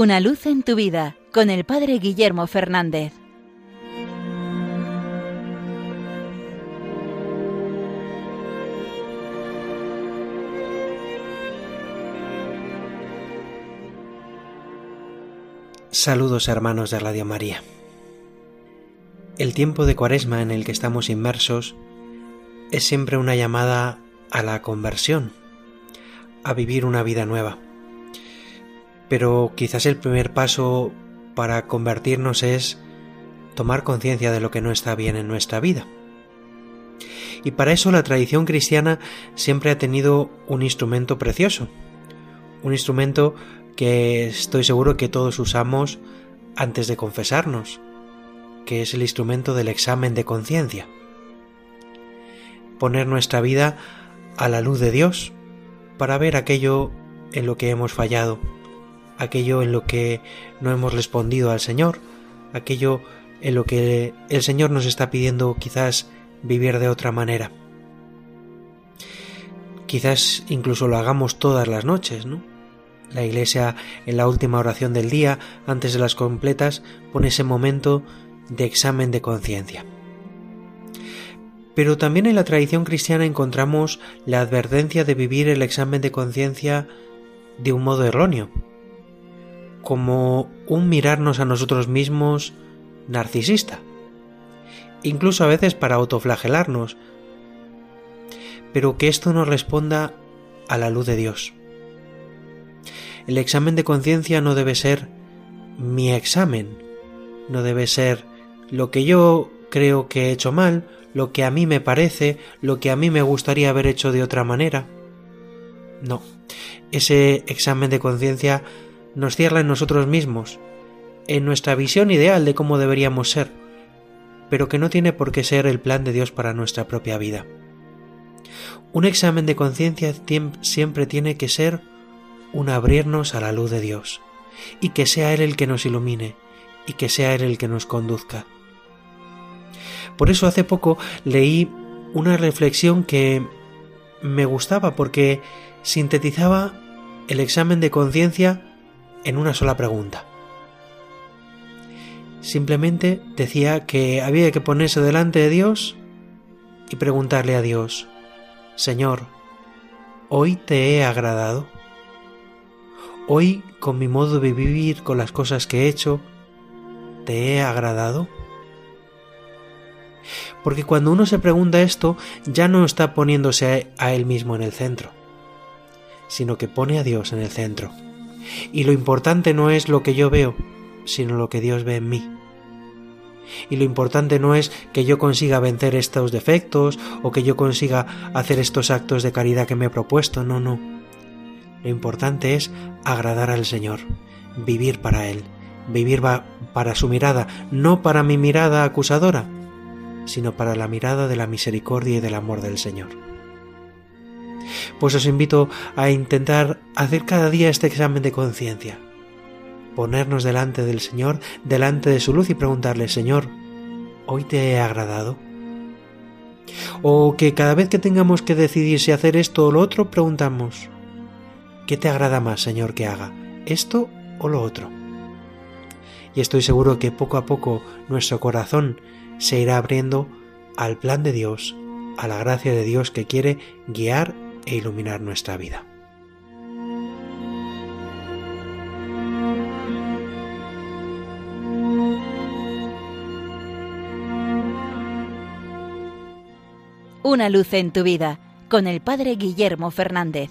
Una luz en tu vida con el Padre Guillermo Fernández. Saludos hermanos de Radio María. El tiempo de cuaresma en el que estamos inmersos es siempre una llamada a la conversión, a vivir una vida nueva. Pero quizás el primer paso para convertirnos es tomar conciencia de lo que no está bien en nuestra vida. Y para eso la tradición cristiana siempre ha tenido un instrumento precioso, un instrumento que estoy seguro que todos usamos antes de confesarnos, que es el instrumento del examen de conciencia. Poner nuestra vida a la luz de Dios para ver aquello en lo que hemos fallado, aquello en lo que no hemos respondido al Señor, aquello en lo que el Señor nos está pidiendo quizás vivir de otra manera. Quizás incluso lo hagamos todas las noches, ¿no? La Iglesia en la última oración del día, antes de las completas, pone ese momento de examen de conciencia. Pero también en la tradición cristiana encontramos la advertencia de vivir el examen de conciencia de un modo erróneo, como un mirarnos a nosotros mismos narcisista, incluso a veces para autoflagelarnos, pero que esto nos responda a la luz de Dios. El examen de conciencia no debe ser mi examen, no debe ser lo que yo creo que he hecho mal, lo que a mí me parece, lo que a mí me gustaría haber hecho de otra manera. No, ese examen de conciencia nos cierra en nosotros mismos, en nuestra visión ideal de cómo deberíamos ser, pero que no tiene por qué ser el plan de Dios para nuestra propia vida. Un examen de conciencia siempre tiene que ser un abrirnos a la luz de Dios, y que sea Él el que nos ilumine, y que sea Él el que nos conduzca. Por eso hace poco leí una reflexión que me gustaba porque sintetizaba el examen de conciencia en una sola pregunta. Simplemente decía que había que ponerse delante de Dios y preguntarle a Dios, Señor, ¿hoy te he agradado? ¿Hoy con mi modo de vivir, con las cosas que he hecho, te he agradado? Porque cuando uno se pregunta esto, ya no está poniéndose a él mismo en el centro, sino que pone a Dios en el centro. Y lo importante no es lo que yo veo, sino lo que Dios ve en mí. Y lo importante no es que yo consiga vencer estos defectos o que yo consiga hacer estos actos de caridad que me he propuesto, no, no. Lo importante es agradar al Señor, vivir para Él, vivir para su mirada, no para mi mirada acusadora, sino para la mirada de la misericordia y del amor del Señor. Pues os invito a intentar hacer cada día este examen de conciencia, ponernos delante del Señor, delante de su luz y preguntarle, Señor, ¿hoy te he agradado? O que cada vez que tengamos que decidir si hacer esto o lo otro, preguntamos, ¿qué te agrada más, Señor, que haga? ¿Esto o lo otro? Y estoy seguro que poco a poco nuestro corazón se irá abriendo al plan de Dios, a la gracia de Dios que quiere guiar e iluminar nuestra vida. Una luz en tu vida con el Padre Guillermo Fernández.